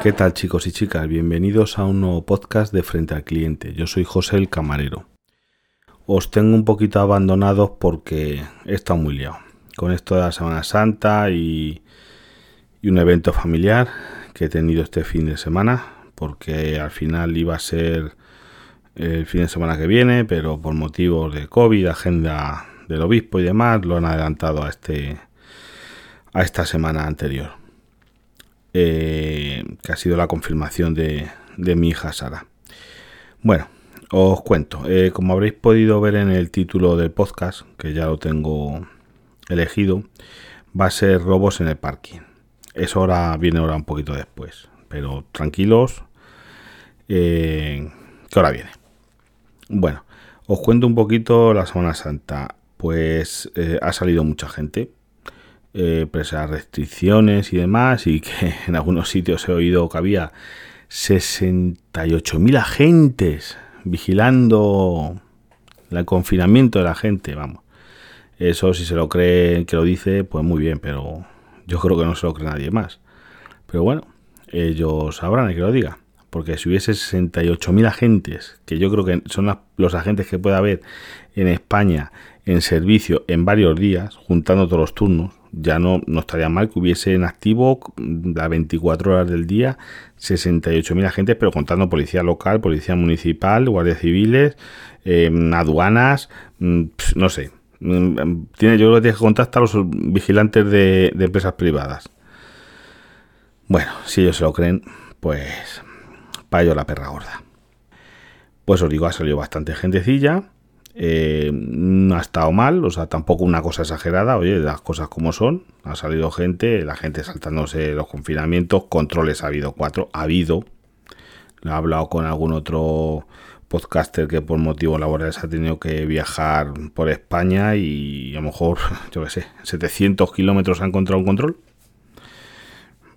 ¿Qué tal chicos y chicas? Bienvenidos a un nuevo podcast de Frente al Cliente. Yo soy José el Camarero. Os tengo un poquito abandonados porque he estado muy liado con esto de la Semana Santa y, y un evento familiar que he tenido este fin de semana porque al final iba a ser el fin de semana que viene, pero por motivos de COVID, agenda del obispo y demás, lo han adelantado a este a esta semana anterior. Eh, que ha sido la confirmación de, mi hija Sara. Bueno, os cuento. Eh, como habréis podido ver en el título del podcast, que ya lo tengo elegido, va a ser robos en el parking. Eso ahora viene ahora un poquito después. Pero tranquilos, eh, que ahora viene. Bueno, os cuento un poquito la Semana Santa. Pues ha salido mucha gente eh, a restricciones y demás, y que en algunos sitios he oído que había 68.000 agentes vigilando el confinamiento de la gente, vamos. Eso si se lo cree que lo dice, pues muy bien, pero yo creo que no se lo cree nadie más. Pero bueno, ellos sabrán que lo diga. Porque si hubiese 68.000 agentes, que yo creo que son los agentes que puede haber en España en servicio en varios días, juntando todos los turnos, ya no, no estaría mal que hubiese en activo las 24 horas del día 68.000 agentes, pero contando policía local, policía municipal, guardias civiles, em, aduanas, mm, no sé. Mm, tiene, yo creo que tiene que contar hasta los vigilantes de, de empresas privadas. Bueno, si ellos se lo creen, pues ello la perra gorda. Pues os digo, ha salido bastante gentecilla eh, no ha estado mal, o sea, tampoco una cosa exagerada, oye, las cosas como son, ha salido gente, la gente saltándose los confinamientos, controles ha habido cuatro, ha habido, he hablado con algún otro podcaster que por motivos laborales ha tenido que viajar por España y a lo mejor, yo qué sé, 700 kilómetros ha encontrado un control.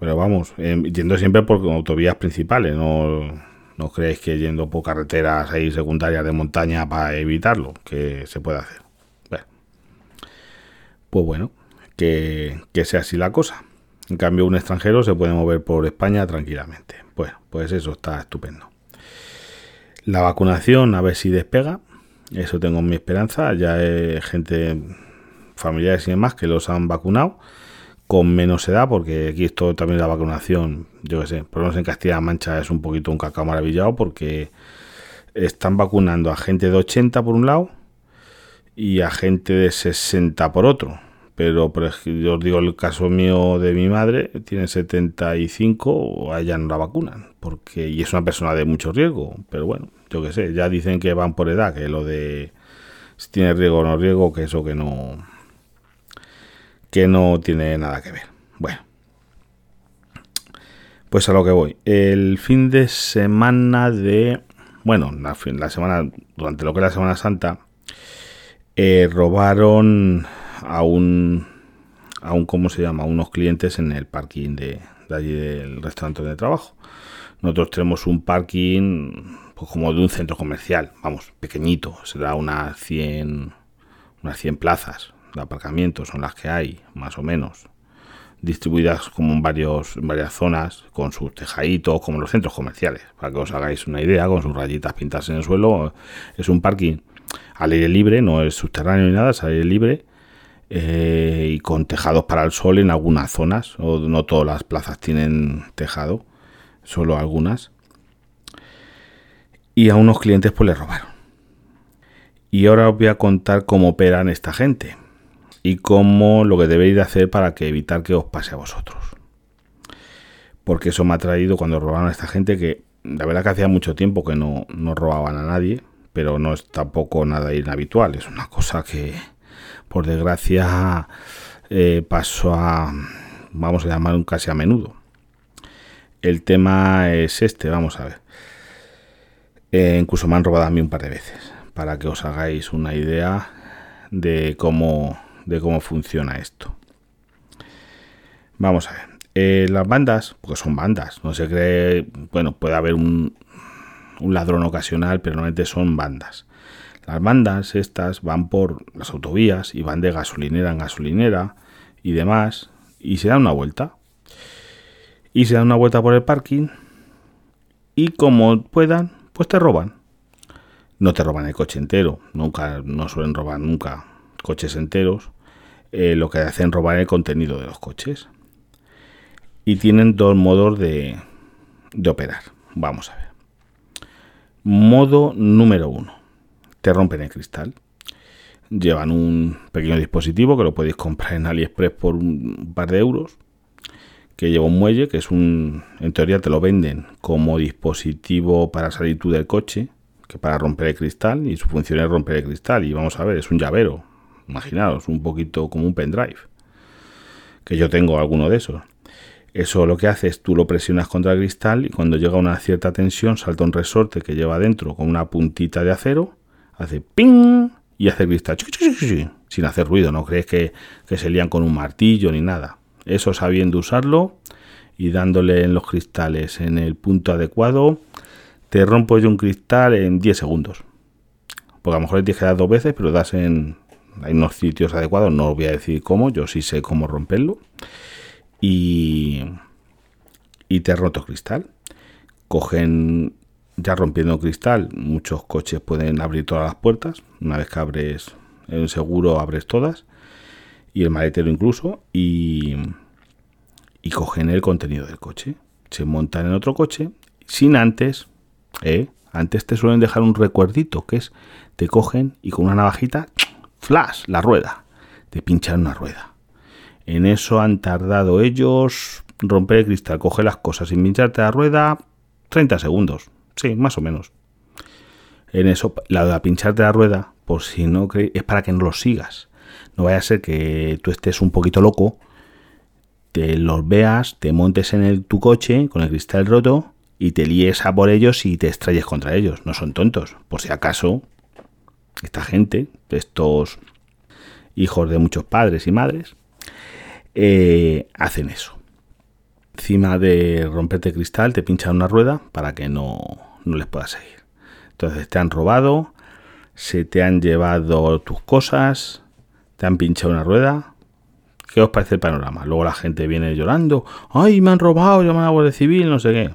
Pero vamos, eh, yendo siempre por autovías principales, no no creéis que yendo por carreteras ahí secundarias de montaña para evitarlo, que se puede hacer. Pues bueno, que, sea así la cosa. En cambio, un extranjero se puede mover por España tranquilamente. Bueno, pues eso está estupendo. La vacunación, a ver si despega. Eso tengo mi esperanza. Ya hay gente, familiares y demás, que los han vacunado con menos edad, porque aquí esto también la vacunación, yo qué sé, por lo menos en Castilla-La Mancha es un poquito un cacao maravillado, porque están vacunando a gente de 80 por un lado y a gente de 60 por otro. Pero, yo os digo el caso mío de mi madre, tiene 75, a ella no la vacunan, porque y es una persona de mucho riesgo. Pero bueno, yo qué sé, ya dicen que van por edad, que lo de si tiene riesgo o no riesgo, que eso que no, que no tiene nada que ver. Bueno, pues a lo que voy. El fin de semana de. Bueno, la, la semana. Durante lo que es la Semana Santa. Eh, robaron a un. A un. ¿Cómo se llama? A unos clientes en el parking de, allí del restaurante de trabajo. Nosotros tenemos un parking. Pues como de un centro comercial. Vamos, pequeñito. Será unas 100. Unas 100 plazas de aparcamientos son las que hay, más o menos, distribuidas como en, varias zonas, con sus tejaditos, como los centros comerciales, para que os hagáis una idea, con sus rayitas pintadas en el suelo. Es un parking al aire libre, no es subterráneo ni nada, es al aire libre. Eh, y con tejados para el sol en algunas zonas, o no todas las plazas tienen tejado, solo algunas. Y a unos clientes pues les robaron. Y ahora os voy a contar cómo operan esta gente y cómo lo que debéis de hacer para que evitar que os pase a vosotros. Porque eso me ha traído cuando robaron a esta gente que la verdad que hacía mucho tiempo que no, no robaban a nadie, pero no es tampoco nada inhabitual, es una cosa que por desgracia eh, pasó a, vamos a llamar un casi a menudo. El tema es este, vamos a ver. Eh, incluso me han robado a mí un par de veces, para que os hagáis una idea de cómo de cómo funciona esto. Vamos a ver. Eh, las bandas, porque son bandas, no se cree, bueno, puede haber un, un ladrón ocasional, pero normalmente son bandas. Las bandas estas van por las autovías y van de gasolinera en gasolinera y demás y se dan una vuelta. y se dan una vuelta por el parking y como puedan, pues te roban. No te roban el coche entero, nunca, no suelen robar nunca coches enteros. Eh, lo que hacen robar el contenido de los coches. Y tienen dos modos de, de operar. Vamos a ver. Modo número uno. Te rompen el cristal. Llevan un pequeño dispositivo que lo podéis comprar en AliExpress por un par de euros que lleva un muelle, que es un, en teoría te lo venden como dispositivo para salir tú del coche, que para romper el cristal, y su función es romper el cristal, y vamos a ver, es un llavero, imaginaos, un poquito como un pendrive, que yo tengo alguno de esos. Eso lo que hace es tú lo presionas contra el cristal y cuando llega una cierta tensión salta un resorte que lleva dentro con una puntita de acero, hace ping y hace cristal sin hacer ruido, no crees que, que se lían con un martillo ni nada. Eso sabiendo usarlo y dándole en los cristales en el punto adecuado, te rompo yo un cristal en 10 segundos. Porque a lo mejor tienes que dar dos veces, pero das en hay unos sitios adecuados, no os voy a decir cómo, yo sí sé cómo romperlo. Y, y te roto cristal. Cogen, ya rompiendo cristal, muchos coches pueden abrir todas las puertas. Una vez que abres el seguro, abres todas y el maletero incluso, y, y cogen el contenido del coche. Se montan en otro coche sin antes, ¿eh? antes te suelen dejar un recuerdito, que es, te cogen y con una navajita, flash, la rueda, te pinchan una rueda. En eso han tardado ellos romper el cristal, coger las cosas sin pincharte la rueda, 30 segundos, sí, más o menos. En eso, la de pincharte la rueda, por si no crees, es para que no lo sigas. No vaya a ser que tú estés un poquito loco, te los veas, te montes en el, tu coche con el cristal roto y te líes a por ellos y te estrelles contra ellos. No son tontos. Por si acaso, esta gente, estos hijos de muchos padres y madres, eh, hacen eso. Encima de romperte cristal, te pinchan una rueda para que no, no les puedas seguir. Entonces te han robado, se te han llevado tus cosas, te han pinchado una rueda. ¿Qué os parece el panorama? Luego la gente viene llorando. ¡Ay, me han robado! Llaman a la Guardia Civil, no sé qué.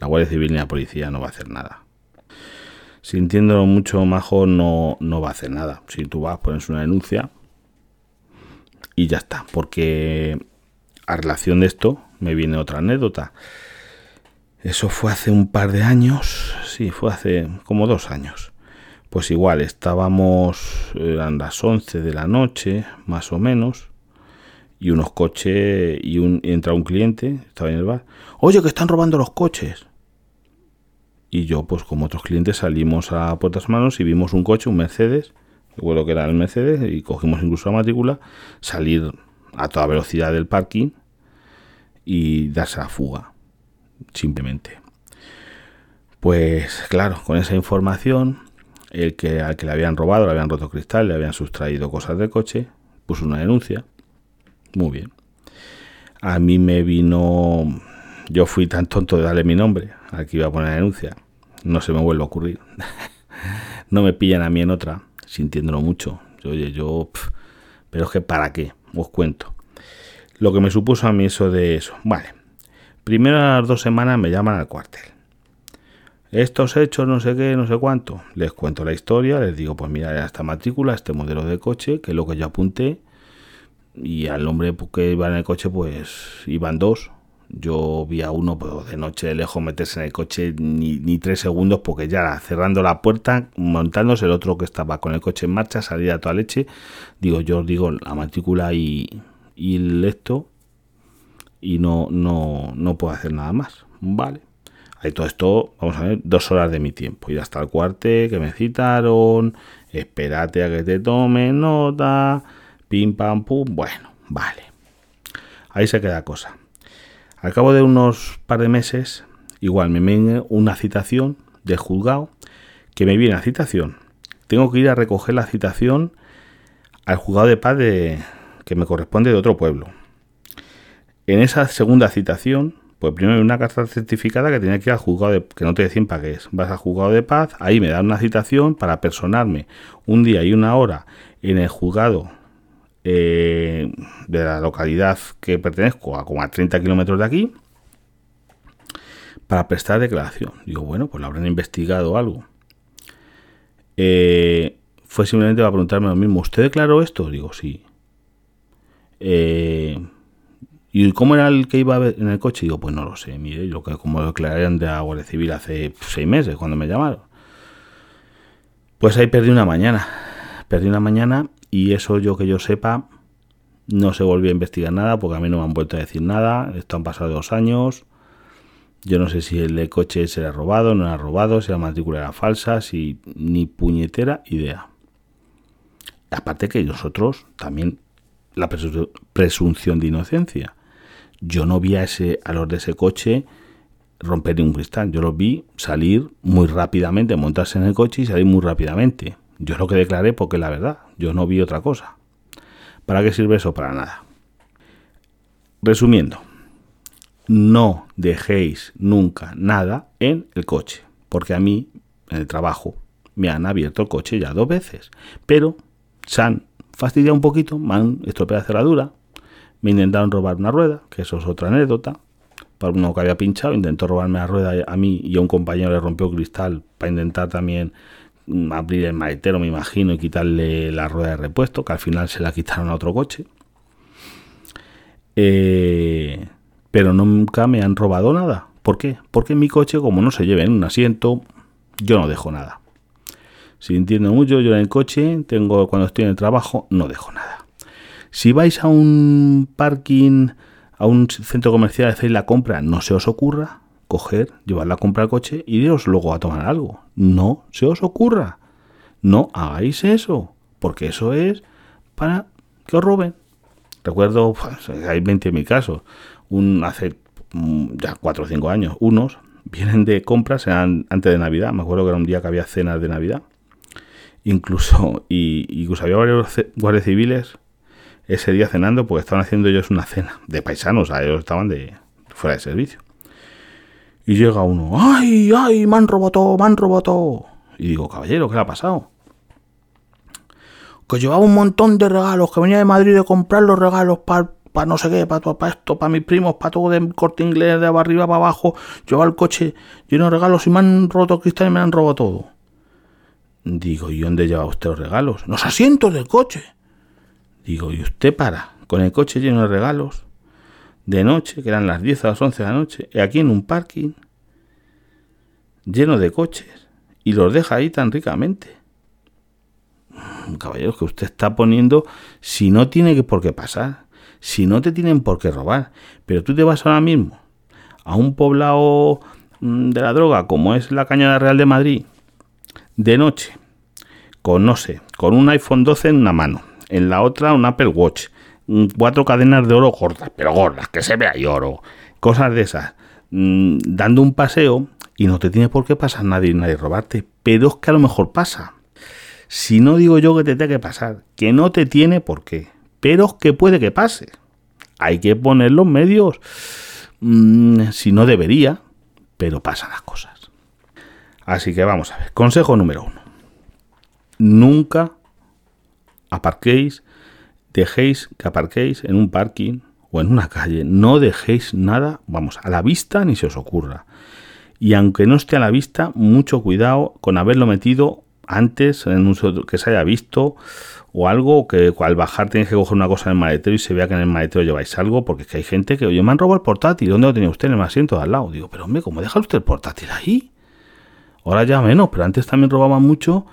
La Guardia Civil ni la policía no va a hacer nada. Sintiéndolo mucho majo, no, no va a hacer nada. Si tú vas, pones una denuncia y ya está. Porque a relación de esto me viene otra anécdota. Eso fue hace un par de años. Sí, fue hace como dos años pues igual estábamos, eran las 11 de la noche, más o menos, y unos coches, y, un, entra un cliente, estaba en el bar, oye, que están robando los coches. Y yo, pues como otros clientes, salimos a puertas manos y vimos un coche, un Mercedes, recuerdo que era el Mercedes, y cogimos incluso la matrícula, salir a toda velocidad del parking y darse la fuga, simplemente. Pues claro, con esa información el que al que le habían robado, le habían roto cristal, le habían sustraído cosas del coche, puso una denuncia. Muy bien. A mí me vino, yo fui tan tonto de darle mi nombre que iba a poner denuncia. No se me vuelve a ocurrir. no me pillan a mí en otra, sintiéndolo mucho. Oye, yo, pero es que para qué, os cuento. Lo que me supuso a mí eso de eso. Vale, primeras dos semanas me llaman al cuartel estos hechos, no sé qué, no sé cuánto. Les cuento la historia, les digo, pues mira, esta matrícula, este modelo de coche, que es lo que yo apunté. Y al hombre que iba en el coche, pues iban dos. Yo vi a uno pues, de noche de lejos meterse en el coche ni, ni tres segundos porque ya cerrando la puerta, montándose el otro que estaba con el coche en marcha, salía a toda leche. Digo, yo digo la matrícula y, y el y no, no, no puedo hacer nada más. Vale. Ahí todo esto, vamos a ver, dos horas de mi tiempo. Ir hasta el cuarte que me citaron, espérate a que te tome nota, pim pam pum. Bueno, vale. Ahí se queda cosa. Al cabo de unos par de meses, igual me viene una citación del juzgado que me viene la citación. Tengo que ir a recoger la citación al juzgado de paz que me corresponde de otro pueblo. En esa segunda citación pues primero una carta certificada que tenía que ir al juzgado de, que no te decían para qué es. Vas al juzgado de paz, ahí me dan una citación para personarme un día y una hora en el juzgado eh, de la localidad que pertenezco, a como a 30 kilómetros de aquí, para prestar declaración. Digo, bueno, pues lo habrán investigado algo. Eh, fue simplemente para preguntarme lo mismo. ¿Usted declaró esto? Digo, sí. Eh, ¿Y cómo era el que iba en el coche? Digo, pues no lo sé. Mire, lo que como lo declararon de la Guardia Civil hace seis meses, cuando me llamaron. Pues ahí perdí una mañana. Perdí una mañana y eso yo que yo sepa, no se volvió a investigar nada porque a mí no me han vuelto a decir nada. Esto han pasado dos años. Yo no sé si el coche se le ha robado, no era robado, si la matrícula era falsa, si ni puñetera idea. Aparte que nosotros también la presunción de inocencia. Yo no vi a, ese, a los de ese coche romper ningún cristal. Yo los vi salir muy rápidamente, montarse en el coche y salir muy rápidamente. Yo lo que declaré porque la verdad. Yo no vi otra cosa. ¿Para qué sirve eso? Para nada. Resumiendo, no dejéis nunca nada en el coche. Porque a mí, en el trabajo, me han abierto el coche ya dos veces. Pero se han fastidiado un poquito, me han estropeado la cerradura, me intentaron robar una rueda, que eso es otra anécdota. Para uno que había pinchado, intentó robarme la rueda a mí y a un compañero le rompió cristal para intentar también abrir el maletero, me imagino, y quitarle la rueda de repuesto, que al final se la quitaron a otro coche. Eh, pero nunca me han robado nada. ¿Por qué? Porque en mi coche, como no se lleve en un asiento, yo no dejo nada. Si entiendo mucho, yo en el coche, tengo cuando estoy en el trabajo, no dejo nada. Si vais a un parking, a un centro comercial, hacéis la compra, no se os ocurra coger, llevar la compra al coche y iros luego a tomar algo. No se os ocurra. No hagáis eso, porque eso es para que os roben. Recuerdo, pues, hay 20.000 casos. Un, hace mm, ya 4 o 5 años, unos vienen de compras antes de Navidad. Me acuerdo que era un día que había cenas de Navidad. Incluso, y, incluso había varios guardias civiles ese día cenando porque estaban haciendo ellos una cena de paisanos, a ellos estaban de fuera de servicio. Y llega uno, ¡ay, ay, me han me han Y digo, caballero, ¿qué le ha pasado? Que llevaba un montón de regalos, que venía de Madrid de comprar los regalos para no sé qué, para, para esto, para mis primos, para todo de corte inglés, de arriba para abajo. Llevaba el coche lleno de regalos y me han roto cristal y me han robado todo. Digo, ¿y dónde lleva usted los regalos? Los asientos del coche. Digo, ¿y usted para? Con el coche lleno de regalos, de noche, que eran las 10 a las 11 de la noche, aquí en un parking, lleno de coches, y los deja ahí tan ricamente. Mm, Caballeros, que usted está poniendo, si no tiene por qué pasar, si no te tienen por qué robar, pero tú te vas ahora mismo a un poblado mm, de la droga como es la Cañada Real de Madrid, de noche, con no sé, con un iPhone 12 en una mano, en la otra un Apple Watch, cuatro cadenas de oro gordas, pero gordas, que se vea ahí oro, cosas de esas, mm, dando un paseo y no te tiene por qué pasar nadie, nadie robarte, pero es que a lo mejor pasa. Si no digo yo que te tenga que pasar, que no te tiene por qué, pero es que puede que pase. Hay que poner los medios, mm, si no debería, pero pasan las cosas. Así que vamos a ver. Consejo número uno. Nunca aparquéis, dejéis que aparquéis en un parking o en una calle. No dejéis nada, vamos, a la vista ni se os ocurra. Y aunque no esté a la vista, mucho cuidado con haberlo metido antes en un que se haya visto o algo que al bajar tenéis que coger una cosa en el maletero y se vea que en el maletero lleváis algo, porque es que hay gente que, oye, me han robado el portátil, ¿dónde lo tenía usted? En el asiento de al lado. Digo, pero hombre, ¿cómo deja usted el portátil ahí? Ahora ya menos, pero antes también robaban mucho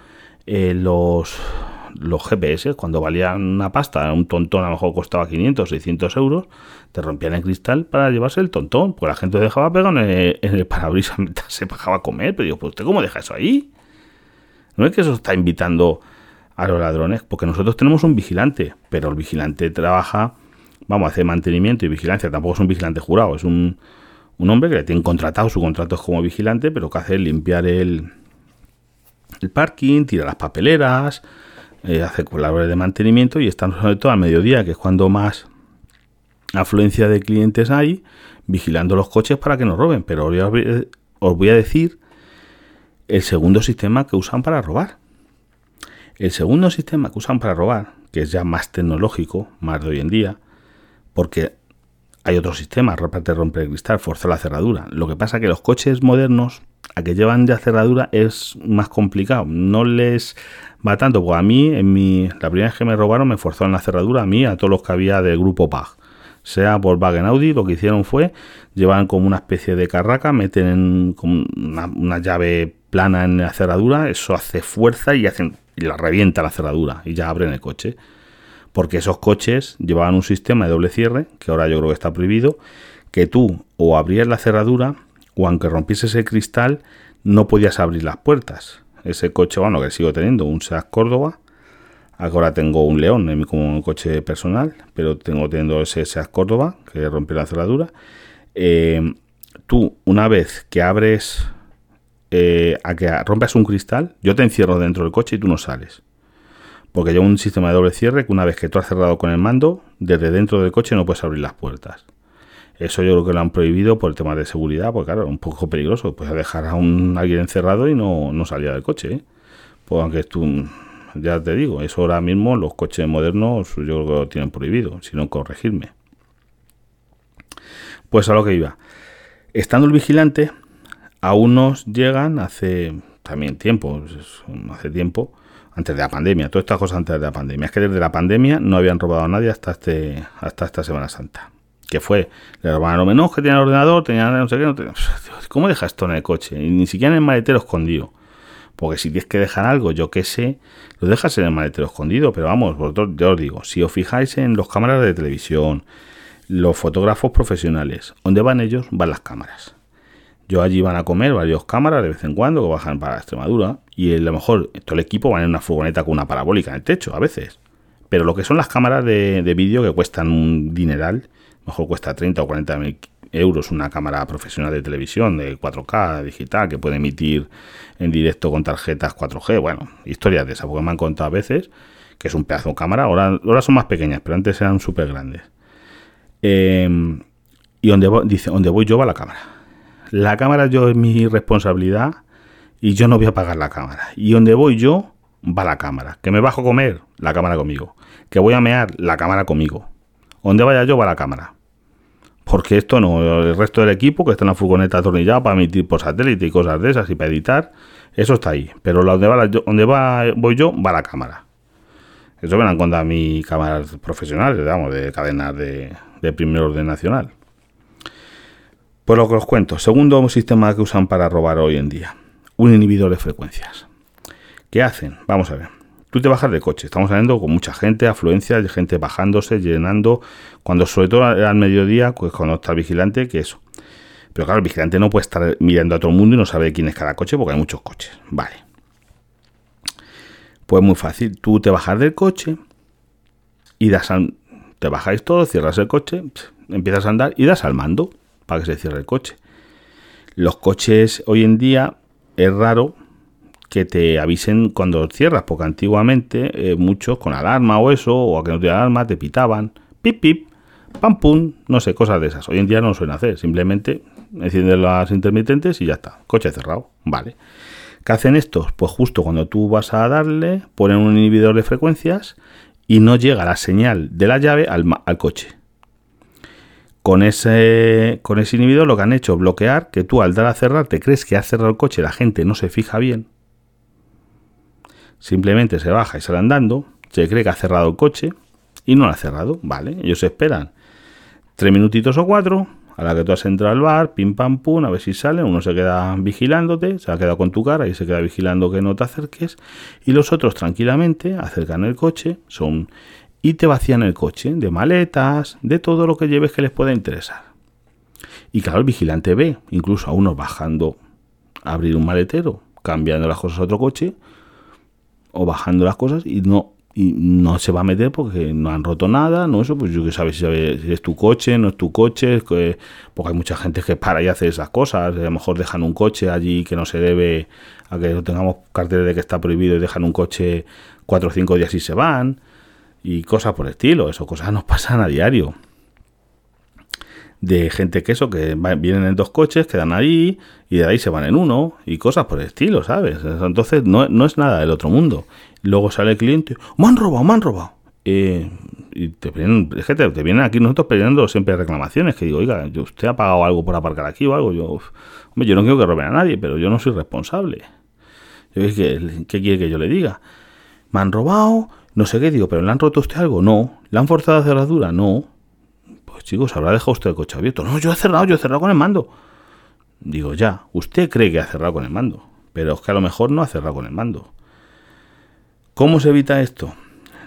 eh, los, los GPS, cuando valían una pasta, un tontón a lo mejor costaba 500, 600 euros, te rompían el cristal para llevarse el tontón, porque la gente dejaba pegado en el, parabrisas se bajaba a comer, pero digo, pues usted cómo deja eso ahí? No es que eso está invitando a los ladrones, porque nosotros tenemos un vigilante, pero el vigilante trabaja, vamos, a hacer mantenimiento y vigilancia, tampoco es un vigilante jurado, es un, un hombre que le tiene contratado, su contrato es como vigilante, pero que hace limpiar el, el parking, tira las papeleras, eh, hace labores de mantenimiento y están sobre todo al mediodía, que es cuando más afluencia de clientes hay, vigilando los coches para que no roben. Pero os voy a decir el segundo sistema que usan para robar. El segundo sistema que usan para robar, que es ya más tecnológico, más de hoy en día, porque hay otro sistema, aparte de romper el cristal, forzar la cerradura. Lo que pasa que los coches modernos, a que llevan ya cerradura, es más complicado. No les va tanto, porque a mí, en mi, la primera vez que me robaron, me forzaron la cerradura a mí, a todos los que había del grupo PAG. Sea por Wagen Audi, lo que hicieron fue, llevan como una especie de carraca, meten una, una llave plana en la cerradura, eso hace fuerza y, hacen, y la revienta la cerradura y ya abren el coche porque esos coches llevaban un sistema de doble cierre, que ahora yo creo que está prohibido, que tú o abrías la cerradura o aunque rompieses el cristal no podías abrir las puertas. Ese coche, bueno, que sigo teniendo, un Seat Córdoba, ahora tengo un León en mi coche personal, pero tengo teniendo ese Seat Córdoba que rompió la cerradura. Eh, tú, una vez que abres, eh, a que rompes un cristal, yo te encierro dentro del coche y tú no sales porque lleva un sistema de doble cierre que una vez que tú has cerrado con el mando, desde dentro del coche no puedes abrir las puertas. Eso yo creo que lo han prohibido por el tema de seguridad, porque claro, un poco peligroso. Puedes dejar a un, alguien encerrado y no, no salía del coche. ¿eh? Pues aunque tú, ya te digo, eso ahora mismo los coches modernos yo creo que lo tienen prohibido, si no corregirme. Pues a lo que iba. Estando el vigilante, a unos llegan hace también tiempo, hace tiempo, antes de la pandemia, todas estas cosas antes de la pandemia. Es que desde la pandemia no habían robado a nadie hasta este hasta esta Semana Santa. Que fue, le robaron menos que tenía el ordenador, tenía no sé qué, no ¿cómo dejas esto en el coche? Y ni siquiera en el maletero escondido. Porque si tienes que dejar algo, yo qué sé, lo dejas en el maletero escondido. Pero vamos, vosotros, yo os digo, si os fijáis en los cámaras de televisión, los fotógrafos profesionales, ¿dónde van ellos? Van las cámaras. Yo allí van a comer varios cámaras de vez en cuando que bajan para Extremadura y a lo mejor todo el equipo va en una furgoneta con una parabólica en el techo a veces. Pero lo que son las cámaras de, vídeo que cuestan un dineral, mejor cuesta 30 o 40 mil euros una cámara profesional de televisión de 4K digital que puede emitir en directo con tarjetas 4G. Bueno, historias de esas, porque me han contado a veces que es un pedazo de cámara. Ahora, ahora son más pequeñas, pero antes eran súper grandes. Em, y donde, dice, donde voy yo va la cámara la cámara yo es mi responsabilidad y yo no voy a pagar la cámara. Y donde voy yo, va la cámara. Que me bajo a comer, la cámara conmigo. Que voy a mear, la cámara conmigo. Donde vaya yo, va la cámara. Porque esto no, el resto del equipo que está en la furgoneta atornillada para emitir por satélite y cosas de esas y para editar, eso está ahí. Pero donde, va donde va, voy yo, va la cámara. Eso me lo han contado a mi cámaras profesionales, digamos, de cadenas de, de primer orden nacional. Pues lo que os cuento, segundo sistema que usan para robar hoy en día, un inhibidor de frecuencias. ¿Qué hacen? Vamos a ver. Tú te bajas de coche, estamos hablando con mucha gente, afluencia, gente bajándose, llenando, cuando sobre todo al mediodía, pues cuando está el vigilante, que eso. Pero claro, el vigilante no puede estar mirando a todo el mundo y no sabe quién es cada coche porque hay muchos coches. Vale. Pues muy fácil, tú te bajas del coche y das al, te bajáis todo, cierras el coche, empiezas a andar y das al mando para que se cierre el coche. Los coches hoy en día es raro que te avisen cuando cierras, porque antiguamente eh, muchos con alarma o eso, o a que no te alarma, te pitaban, pip pip, pam pum, no sé, cosas de esas. Hoy en día no suelen hacer, simplemente encienden las intermitentes y ya está, coche cerrado, vale. ¿Qué hacen estos? Pues justo cuando tú vas a darle, ponen un inhibidor de frecuencias y no llega la señal de la llave al, al coche con ese, con ese inhibidor lo que han hecho es bloquear que tú al dar a cerrar te crees que ha cerrado el coche, la gente no se fija bien. Simplemente se baja y sale andando, se cree que ha cerrado el coche y no lo ha cerrado. Vale, ellos esperan tres minutitos o cuatro, a la que tú has entrado al bar, pim pam pum, a ver si sale, uno se queda vigilándote, se ha quedado con tu cara y se queda vigilando que no te acerques, y los otros tranquilamente acercan el coche, son y te vacían el coche de maletas, de todo lo que lleves que les pueda interesar. Y claro, el vigilante ve, incluso a uno bajando a abrir un maletero, cambiando las cosas a otro coche, o bajando las cosas y no, y no se va a meter porque no han roto nada, no eso, pues yo que sabes si es tu coche, no es tu coche, porque hay mucha gente que para y hace esas cosas, a lo mejor dejan un coche allí que no se debe, a que no tengamos cartel de que está prohibido y dejan un coche cuatro o cinco días y se van y cosas por el estilo. Eso cosas nos pasan a diario. De gente que eso, que vienen en dos coches, quedan ahí y de ahí se van en uno y cosas por el estilo, ¿sabes? Entonces no, es nada del otro mundo. Luego sale el cliente, me han robado, me han robado. Eh, y te vienen, es te, vienen aquí nosotros pidiendo siempre reclamaciones, que digo, oiga, ¿usted ha pagado algo por aparcar aquí o algo? Yo, hombre, yo no quiero que roben a nadie, pero yo no soy responsable. ¿qué, ¿Qué quiere que yo le diga? Me han robado, no sé qué, digo, ¿pero le han roto usted algo? No. ¿Le han forzado a cerradura? No. Chicos, ¿habrá dejado usted el coche abierto? No, yo he cerrado, yo he cerrado con el mando. Digo, ya, usted cree que ha cerrado con el mando, pero es que a lo mejor no ha cerrado con el mando. ¿Cómo se evita esto?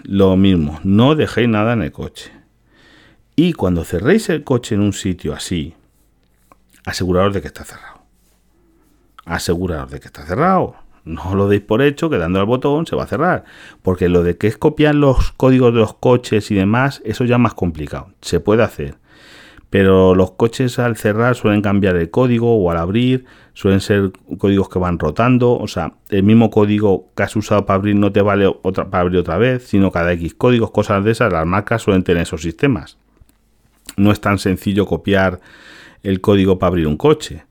Lo mismo, no dejéis nada en el coche. Y cuando cerréis el coche en un sitio así, aseguraros de que está cerrado. Aseguraros de que está cerrado. No lo deis por hecho que dando al botón se va a cerrar. Porque lo de que es copiar los códigos de los coches y demás, eso ya es más complicado. Se puede hacer pero los coches al cerrar suelen cambiar el código o al abrir, suelen ser códigos que van rotando, o sea, el mismo código que has usado para abrir no te vale otra, para abrir otra vez, sino cada X códigos, cosas de esas, las marcas suelen tener esos sistemas. No es tan sencillo copiar el código para abrir un coche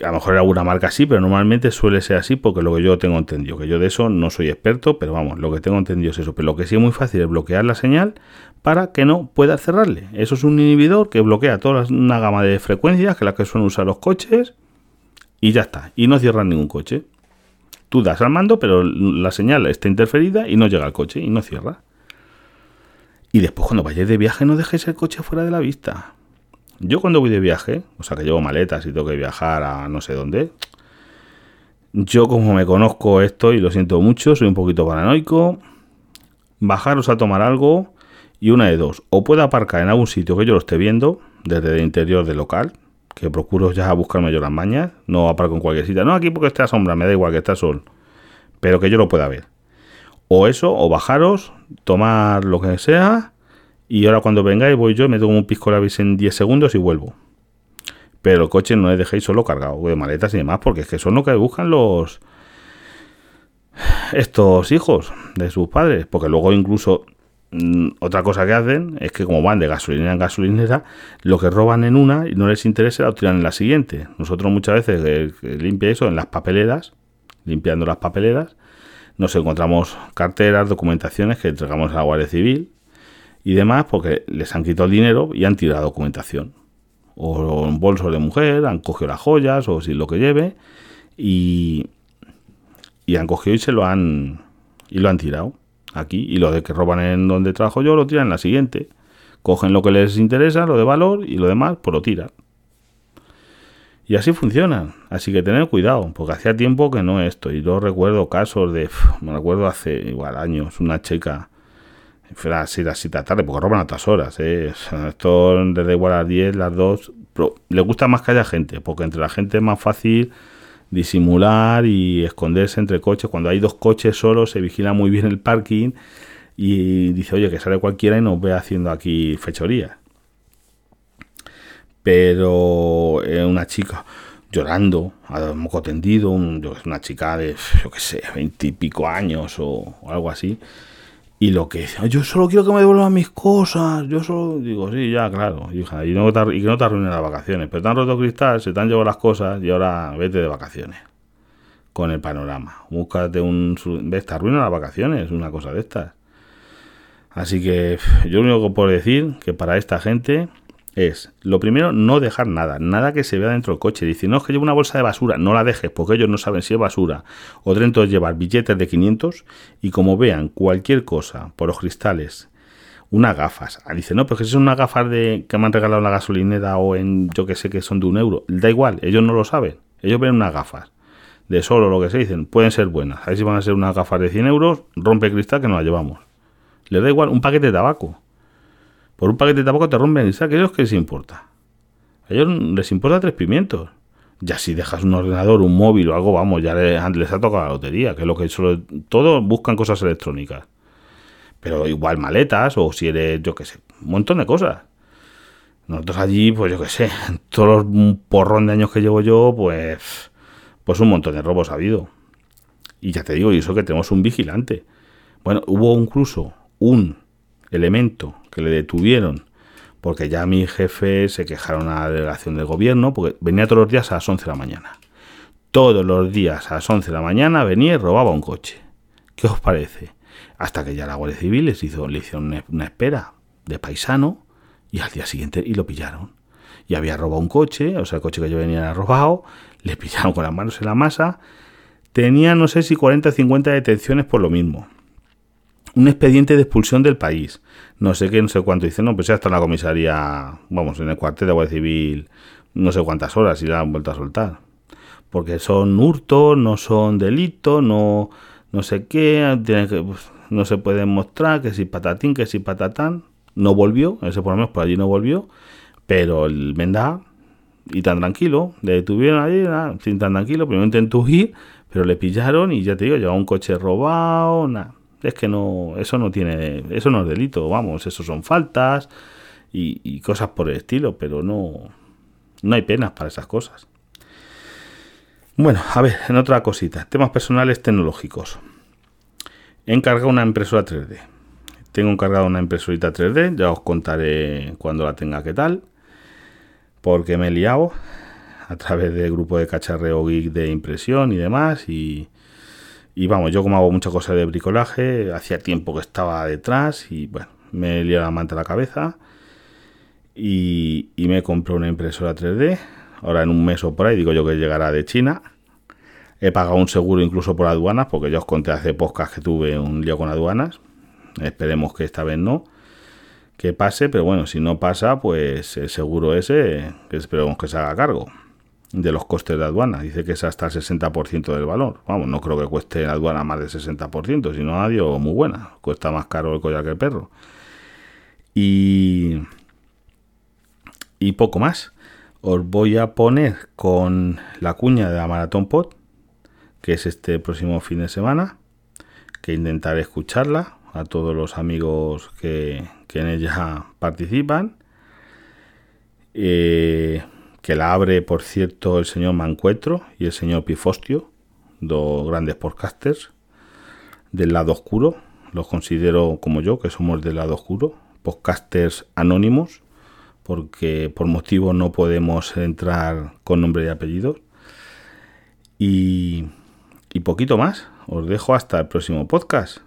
a lo mejor alguna marca sí, pero normalmente suele ser así porque lo que yo tengo entendido, que yo de eso no soy experto, pero vamos, lo que tengo entendido es eso. Pero lo que sí es muy fácil es bloquear la señal para que no pueda cerrarle. Eso es un inhibidor que bloquea toda una gama de frecuencias que las que suelen usar los coches y ya está. Y no cierran ningún coche. Tú das al mando, pero la señal está interferida y no llega al coche y no cierra. Y después cuando vayáis de viaje no dejéis el coche fuera de la vista. Yo cuando voy de viaje, o sea que llevo maletas y tengo que viajar a no sé dónde, yo como me conozco esto y lo siento mucho, soy un poquito paranoico, bajaros a tomar algo y una de dos, o puedo aparcar en algún sitio que yo lo esté viendo desde el interior del local, que procuro ya buscarme yo las mañas, no aparco en cualquier sitio, no aquí porque esté a sombra, me da igual que esté a sol, pero que yo lo pueda ver. O eso, o bajaros, tomar lo que sea y ahora cuando vengáis voy yo, me tomo un pisco labis en 10 segundos y vuelvo. Pero el coche no le dejéis solo cargado de maletas y demás, porque es que son lo que buscan los estos hijos de sus padres. Porque luego incluso mm, otra cosa que hacen es que como van de gasolinera en gasolinera, lo que roban en una y no les interesa lo tiran en la siguiente. Nosotros muchas veces eh, limpia eso en las papeleras, limpiando las papeleras, nos encontramos carteras, documentaciones que entregamos a la Guardia Civil y demás porque les han quitado el dinero y han tirado documentación. O en bolsos de mujer, han cogido las joyas o si lo que lleve y, y han cogido y se lo han y lo han tirado aquí y lo de que roban en donde trabajo yo lo tiran en la siguiente. Cogen lo que les interesa, lo de valor y lo demás pues lo tiran. Y así funcionan. Así que tener cuidado, porque hacía tiempo que no esto. Y yo recuerdo casos de, me recuerdo hace igual años, una chica fuera así las tarde, porque roban a otras horas. ¿eh? Esto desde igual a las 10, las 2. Pero le gusta más que haya gente, porque entre la gente es más fácil disimular y esconderse entre coches. Cuando hay dos coches solos, se vigila muy bien el parking y dice, oye, que sale cualquiera y nos ve haciendo aquí fechoría. Pero eh, una chica llorando, a moco tendido, una chica de, yo qué sé, veintipico años o algo así y lo que dice, yo solo quiero que me devuelvan mis cosas, yo solo digo, sí, ya, claro, y, no y que no te arruinen las vacaciones, pero te han roto cristal, se te han llevado las cosas y ahora vete de vacaciones con el panorama. Búscate un... ¿Ves? Te arruinan las vacaciones, una cosa de estas. Así que yo lo único que puedo decir que para esta gente es, lo primero, no dejar nada, nada que se vea dentro del coche. Dice, no es que llevo una bolsa de basura, no la dejes, porque ellos no saben si es basura. O dentro de llevar billetes de 500 y como vean cualquier cosa por los cristales, unas gafas. Ah, dice, no, pero que si son unas gafas de que me han regalado en la gasolinera o en yo que sé que son de un euro. Da igual, ellos no lo saben. Ellos ven unas gafas de solo lo que se dicen, pueden ser buenas. A ver si van a ser unas gafas de 100 euros, rompe cristal que nos las llevamos. Les da igual un paquete de tabaco por un paquete de tabaco te rompen el saco. ¿A ellos qué les importa? A ellos les importa tres pimientos. Ya si dejas un ordenador, un móvil o algo, vamos, ya les, ha tocado la lotería, que es lo que solo, todos buscan cosas electrónicas. Pero igual maletas o si eres, yo qué sé, un montón de cosas. Nosotros allí, pues yo qué sé, todos los porrón de años que llevo yo, pues, pues un montón de robos ha habido. Y ya te digo, y eso que tenemos un vigilante. Bueno, hubo incluso un elemento que le detuvieron porque ya mi jefe se quejaron a la delegación del gobierno porque venía todos los días a las 11 de la mañana. Todos los días a las 11 de la mañana venía y robaba un coche. ¿Qué os parece? Hasta que ya la Guardia Civil les hizo, le hicieron una espera de paisano y al día siguiente y lo pillaron. Y había robado un coche, o sea, el coche que yo venía era robado, le pillaron con las manos en la masa. Tenía no sé si 40 o 50 detenciones por lo mismo. Un expediente de expulsión del país. No sé qué, no sé cuánto. Dice, no, pues ya está en la comisaría, vamos, en el cuartel de Guardia Civil, no sé cuántas horas y la han vuelto a soltar. Porque son hurtos, no son delitos, no, no sé qué, que, pues, no se puede mostrar que si patatín, que si patatán no volvió, ese por lo menos por allí no volvió, pero el Menda, y tan tranquilo, le detuvieron allí, sin tan tranquilo, primero intentó huir, pero le pillaron y ya te digo, llevaba un coche robado, nada. Es que no, eso no tiene, eso no es delito, vamos, eso son faltas y, cosas por el estilo, pero no, no hay penas para esas cosas. Bueno, a ver, en otra cosita, temas personales tecnológicos. He encargado una impresora 3D. Tengo encargado una impresorita 3D, ya os contaré cuando la tenga qué tal, porque me he liado a través del grupo de cacharreo geek de impresión y demás, y, vamos, yo como hago muchas cosas de bricolaje, hacía tiempo que estaba detrás y bueno, me liado la manta a la cabeza y, y me compré una impresora 3D, ahora en un mes o por ahí, digo yo que llegará de China, he pagado un seguro incluso por aduanas, porque ya os conté hace podcast que tuve un lío con aduanas, Esperemos que esta vez no. Que pase, pero bueno, si no pasa, pues el seguro ese, que esperemos que se haga cargo de los costes de aduana. Dice que es hasta el 60% del valor. Vamos, no creo que cueste la aduana más del 60%, sino adiós, muy buena. Cuesta más caro el collar que el perro. Y, y poco más. Os voy a poner con la cuña de la Maratón Pod, que es este próximo fin de semana, que intentaré escucharla a todos los amigos que, en ella participan. Eh, que la abre, por cierto, el señor Mancuetro y el señor Pifostio, dos grandes podcasters del lado oscuro. Los considero como yo, que somos del lado oscuro, podcasters anónimos, porque por motivo no podemos entrar con nombre y apellido. Y, y poquito más. Os dejo hasta el próximo podcast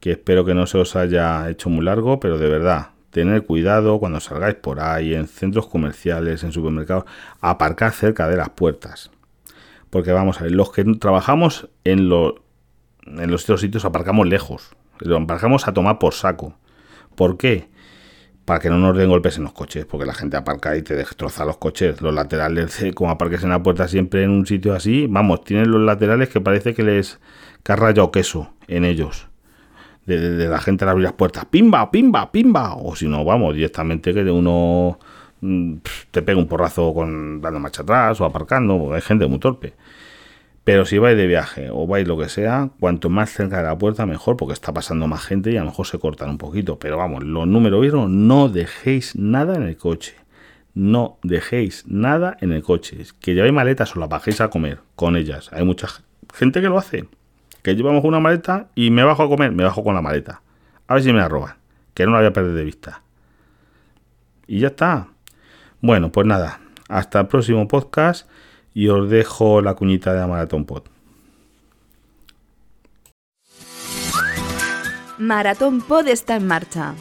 que espero que no se os haya hecho muy largo, pero de verdad, tener cuidado cuando salgáis por ahí, en centros comerciales, en supermercados, aparcar cerca de las puertas. Porque vamos a ver, los que trabajamos en, en los otros sitios aparcamos lejos, lo aparcamos a tomar por saco. ¿Por qué? Para que no nos den golpes en los coches, porque la gente aparca y te destroza los coches. Los laterales, como aparques en la puerta siempre en un sitio así, vamos, tienen los laterales que parece que les que rayado queso en ellos de, la gente al abrir las puertas, pimba, pimba, pimba, o si no, vamos, directamente que de uno mm, te pega un porrazo con dando marcha atrás o aparcando, hay gente muy torpe. Pero si vais de viaje o vais lo que sea, cuanto más cerca de la puerta mejor, porque está pasando más gente y a lo mejor se cortan un poquito. Pero vamos, los números uno, no dejéis nada en el coche. No dejéis nada en el coche. Que llevéis maletas o las bajéis a comer con ellas. Hay mucha gente que lo hace que llevamos una maleta y me bajo a comer, me bajo con la maleta. A ver si me la roban, que no la voy a perder de vista. Y ya está. Bueno, pues nada, hasta el próximo podcast y os dejo la cuñita de la Maratón Pod. Maratón Pod está en marcha.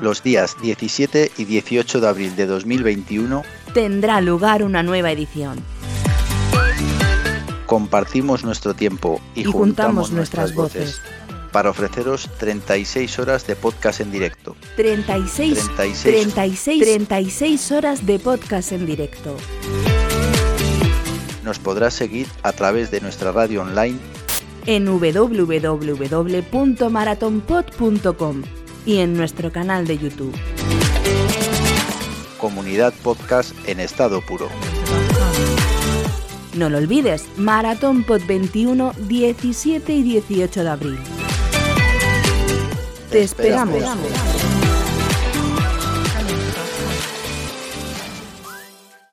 Los días 17 y 18 de abril de 2021 tendrá lugar una nueva edición compartimos nuestro tiempo y, juntamos, nuestras voces. Para ofreceros 36 horas de podcast en directo. 36, 36, 36, 36 horas de podcast en directo. Nos podrás seguir a través de nuestra radio online en www.maratonpod.com y en nuestro canal de YouTube. Comunidad Podcast en estado puro. No lo olvides, Maratón Pod 21, 17 y 18 de abril. Te esperamos.